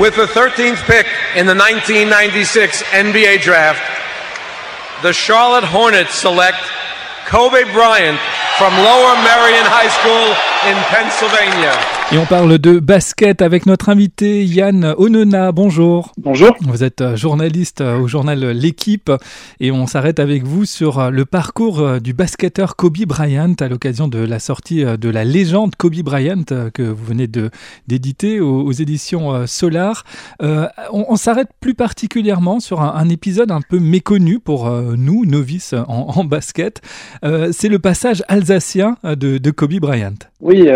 With the 13th pick in the 1996 NBA draft, the Charlotte Hornets select Kobe Bryant from Lower Merion High School in Pennsylvania. Et on parle de basket avec notre invité Yann Onona. Bonjour. Bonjour. Vous êtes euh, journaliste euh, au journal L'équipe et on s'arrête avec vous sur euh, le parcours du basketteur Kobe Bryant à l'occasion de la sortie de la légende Kobe Bryant que vous venez de d'éditer aux, éditions Solar. on, on s'arrête plus particulièrement sur un, épisode un peu méconnu pour nous novices en, en basket. C'est le passage alsacien de, de Kobe Bryant. Oui,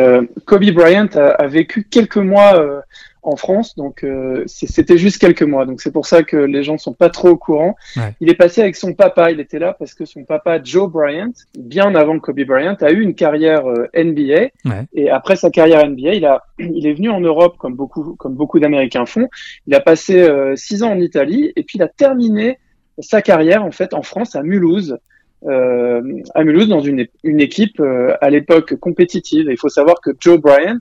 Kobe Bryant a, vécu quelques mois euh, en France, donc euh, c'était juste quelques mois. Donc c'est pour ça que les gens sont pas trop au courant. Il est passé avec son papa, il était là parce que son papa Joe Bryant, bien avant Kobe Bryant, a eu une carrière euh, NBA. Et après sa carrière NBA, il a, il est venu en Europe comme beaucoup, comme beaucoup d'Américains font. Il a passé six ans en Italie et puis il a terminé sa carrière en fait en France à Mulhouse. Euh, à Mulhouse dans une, une équipe euh, à l'époque compétitive. il faut savoir que Joe Bryant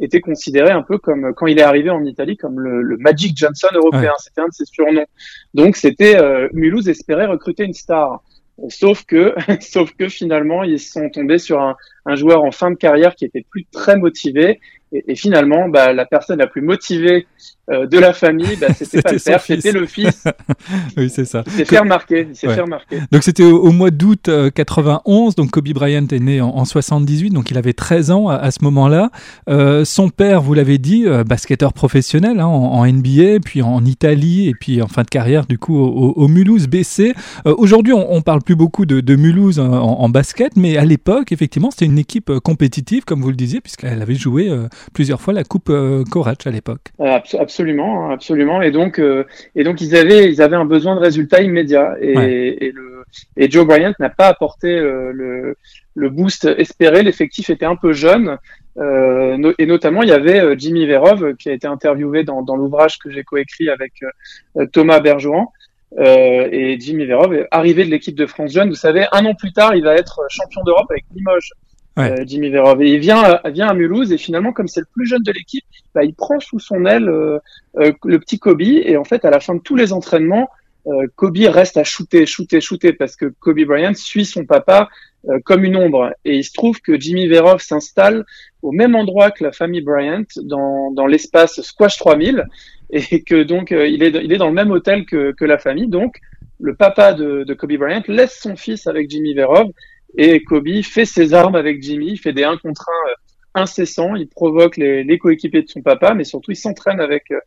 était considéré un peu comme quand il est arrivé en Italie comme le, le Magic Johnson européen. C'était un de ses surnoms. Donc c'était euh, Mulhouse espérait recruter une star. Sauf que, sauf que finalement, ils sont tombés sur un, un, joueur en fin de carrière qui était plus très motivé. Et, et finalement, bah, la personne la plus motivée euh, de la famille, bah, c'était pas le père, c'était le fils. oui, c'est ça. Il s'est fait remarquer. Il s'est fait remarquer. Donc c'était au, mois d'août 91. Euh, donc Kobe Bryant est né en, en 78, donc il avait 13 ans à, ce moment-là. Euh, son père, vous l'avez dit, euh, basketteur professionnel hein, en, en, NBA, puis en Italie, et puis en fin de carrière du coup au, au Mulhouse BC. Aujourd'hui, on, on, parle plus beaucoup de, de Mulhouse en, en, basket, mais à l'époque, effectivement, c'était une équipe compétitive, comme vous le disiez, puisqu'elle avait joué plusieurs fois la Coupe Corach à l'époque. absolument absolument, absolument. Et donc, euh, et donc ils avaient, ils avaient un besoin de résultats immédiats. Et, et, le, et Joe Bryant n'a pas apporté euh, le, le boost espéré. L'effectif était un peu jeune. Euh, et notamment, il y avait euh, Jimmy Verov qui a été interviewé dans, dans l'ouvrage que j'ai coécrit avec Thomas Bergeron. et Jimmy Verov est arrivé de l'équipe de France Jeune. Vous savez, un an plus tard, il va être champion d'Europe avec Limoges. Euh, Jimmy Verov. Et il vient, vient à Mulhouse et finalement, comme c'est le plus jeune de l'équipe, bah, il prend sous son aile euh, euh, le petit Kobe. Et en fait, à la fin de tous les entraînements, Kobe reste à shooter, shooter, shooter parce que Kobe Bryant suit son papa comme une ombre. Et il se trouve que Jimmy Verov s'installe au même endroit que la famille Bryant dans, dans l'espace Squash 3000 et que donc il, est, il est dans le même hôtel que, que la famille. Donc le papa de, de Kobe Bryant laisse son fils avec Jimmy Verov et Kobe fait ses armes avec Jimmy, il fait des 1 contre 1 euh, incessants, il provoque les, coéquipiers de son papa, mais surtout il s'entraîne avec euh,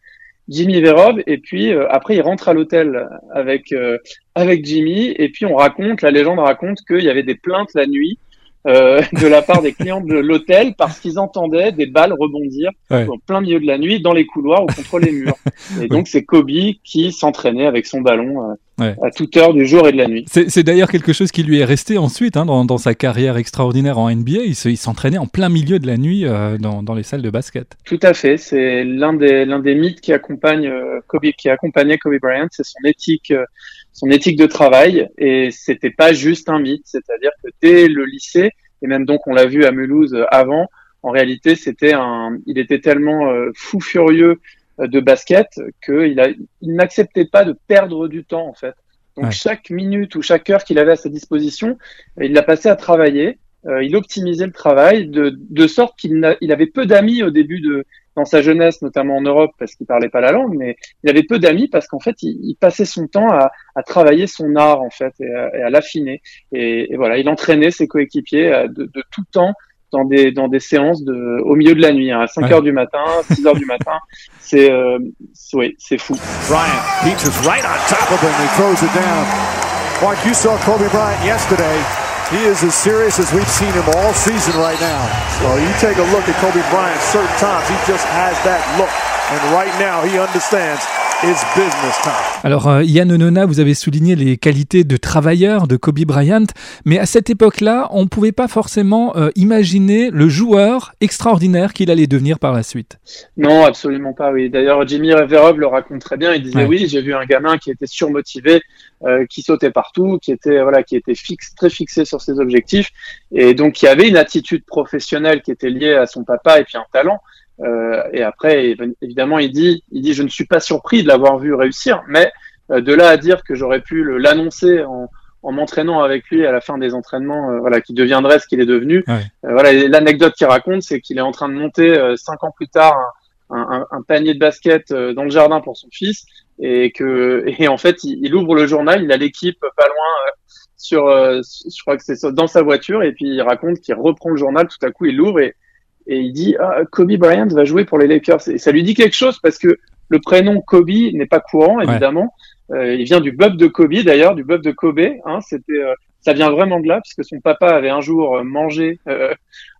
Jimmy Verov et puis euh, après il rentre à l'hôtel avec avec Jimmy et puis on raconte la légende raconte qu'il y avait des plaintes la nuit euh, de la part des clients de l'hôtel parce qu'ils entendaient des balles rebondir en plein milieu de la nuit dans les couloirs ou contre les murs. Et donc c'est Kobe qui s'entraînait avec son ballon euh, à toute heure du jour et de la nuit. C'est d'ailleurs quelque chose qui lui est resté ensuite hein, dans, dans, sa carrière extraordinaire en NBA. Il s'entraînait en plein milieu de la nuit euh, dans, dans, les salles de basket. Tout à fait. C'est l'un des, l'un des mythes qui accompagne Kobe, qui accompagnait Kobe Bryant. C'est son éthique son éthique de travail et c'était pas juste un mythe, c'est-à-dire que dès le lycée et même donc on l'a vu à Mulhouse avant, en réalité c'était un, il était tellement euh, fou furieux euh, de basket qu'il a, il n'acceptait pas de perdre du temps en fait. Donc chaque minute ou chaque heure qu'il avait à sa disposition, il l'a passé à travailler. Euh, il optimisait le travail de, de sorte qu'il il avait peu d'amis au début de, dans sa jeunesse, notamment en Europe, parce qu'il parlait pas la langue, mais il avait peu d'amis parce qu'en fait, il, il, passait son temps à, à, travailler son art en fait et à, à l'affiner. Et, et, voilà, il entraînait ses coéquipiers euh, de, de, tout temps dans des dans des séances de au milieu de la nuit, hein, à 5 heures du matin, 6 heures du matin. C'est euh, oui, c'est fou. Bryant, right on top of him, he throws it down. Mark, you saw Kobe Bryant yesterday. He is as serious as we've seen him all season right now. Well, you take a look at Kobe Bryant, certain times he just has that look. And right now he understands Alors, euh, Yann Onona, vous avez souligné les qualités de travailleur de Kobe Bryant, mais à cette époque-là, on ne pouvait pas forcément euh, imaginer le joueur extraordinaire qu'il allait devenir par la suite. Non, absolument pas, oui. D'ailleurs, Jimmy Verov le raconte très bien. Il disait, oui, j'ai vu un gamin qui était surmotivé, euh, qui sautait partout, qui était, voilà, qui était fixe, très fixé sur ses objectifs, et donc qui avait une attitude professionnelle qui était liée à son papa et puis un talent. Et après, évidemment, il dit, il dit, je ne suis pas surpris de l'avoir vu réussir, mais de là à dire que j'aurais pu l'annoncer en, en m'entraînant avec lui à la fin des entraînements, voilà, qui deviendrait ce qu'il est devenu. voilà, l'anecdote qu'il raconte, c'est qu'il est en train de monter cinq ans plus tard un, un, panier de basket dans le jardin pour son fils et que et en fait il, il ouvre le journal, il a l'équipe pas loin sur, euh, je crois que c'est dans sa voiture, et puis il raconte qu'il reprend le journal, tout à coup il l'ouvre et, et il dit ah, Kobe Bryant va jouer pour les Lakers. Et ça lui dit quelque chose parce que le prénom Kobe n'est pas courant, évidemment. Euh, il vient du bub de Kobe, d'ailleurs, du bub de Kobe. Hein, c'était, euh, ça vient vraiment de là, puisque son papa avait un jour mangé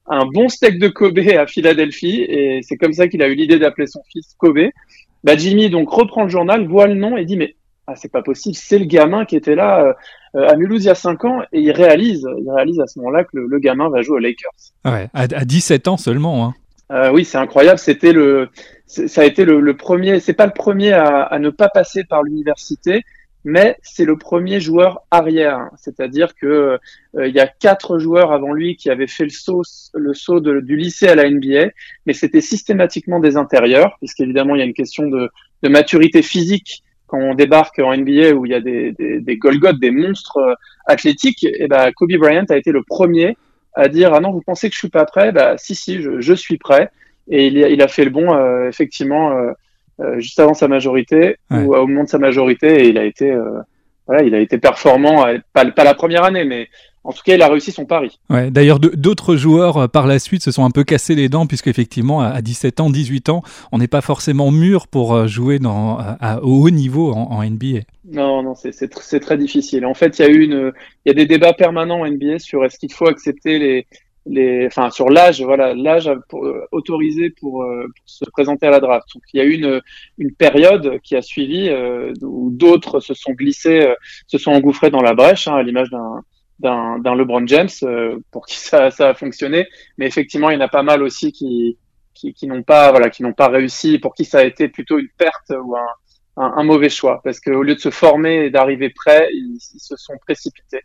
un bon steak de Kobe à Philadelphie, et c'est comme ça qu'il a eu l'idée d'appeler son fils Kobe. Bah, Jimmy donc reprend le journal, voit le nom et dit mais ah, c'est pas possible, c'est le gamin qui était là euh, à Mulhouse il y a 5 ans et il réalise, il réalise à ce moment-là que le, gamin va jouer aux Lakers. Ouais, à, 17 ans seulement. Hein. Euh, oui, c'est incroyable. C'était le, ça a été le, le premier. C'est pas le premier à, à, ne pas passer par l'université, mais c'est le premier joueur arrière. C'est-à-dire que euh, il y a quatre joueurs avant lui qui avaient fait le saut, le saut du lycée à la NBA, mais c'était systématiquement des intérieurs, puisqu'évidemment il y a une question de, de maturité physique quand on débarque en NBA où il y a des, des, des Golgoth, des monstres euh, athlétiques, et eh ben Kobe Bryant a été le premier à dire ah non vous pensez que je suis pas prêt? Bah si si je, je suis prêt. Et il a, il a fait le bon euh, effectivement euh, juste avant sa majorité ou au moment de sa majorité et il a été voilà il a été performant pas, pas la première année mais en tout cas, il a réussi son pari. Ouais, D'ailleurs, d'autres joueurs euh, par la suite se sont un peu cassés les dents, puisqu'effectivement, à 17 ans, 18 ans, on n'est pas forcément mûr pour euh, jouer dans, à, au haut niveau en, NBA. Non, non, c'est très difficile. En fait, il y a eu une, il y a des débats permanents en NBA sur est-ce qu'il faut accepter les, les, enfin, sur l'âge, voilà, l'âge euh, autorisé pour, se présenter à la draft. Donc, il y a eu une, une période qui a suivi où d'autres se sont glissés, se sont engouffrés dans la brèche, hein, à l'image d'un d'un LeBron James euh, pour qui ça, ça a fonctionné. Mais effectivement, il y en a pas mal aussi qui, qui, qui n'ont pas, voilà, qui n'ont pas réussi, pour qui ça a été plutôt une perte ou un, un, mauvais choix, parce qu'au lieu de se former et d'arriver prêt, ils, se sont précipités.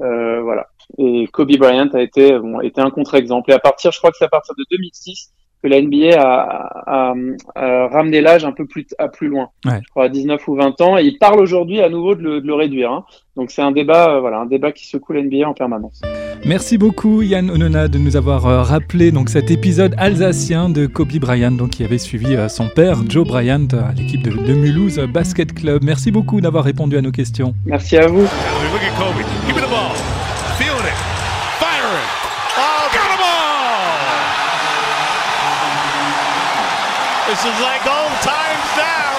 Euh, voilà. Et Kobe Bryant a été, bon, été un contre-exemple. Et à partir, je crois que c'est à partir de 2006 que la NBA a, ramené l'âge un peu plus à plus loin, je crois à 19 ou 20 ans, et il parle aujourd'hui à nouveau de le, réduire. Hein. Donc c'est un débat, euh, voilà, un débat qui secoue la NBA en permanence. Merci beaucoup Yann Onona de nous avoir euh, rappelé donc cet épisode alsacien de Kobe Bryant, donc qui avait suivi euh, son père Joe Bryant à l'équipe de, de, Mulhouse Basket Club. Merci beaucoup d'avoir répondu à nos questions. Merci à vous. This is like old times now.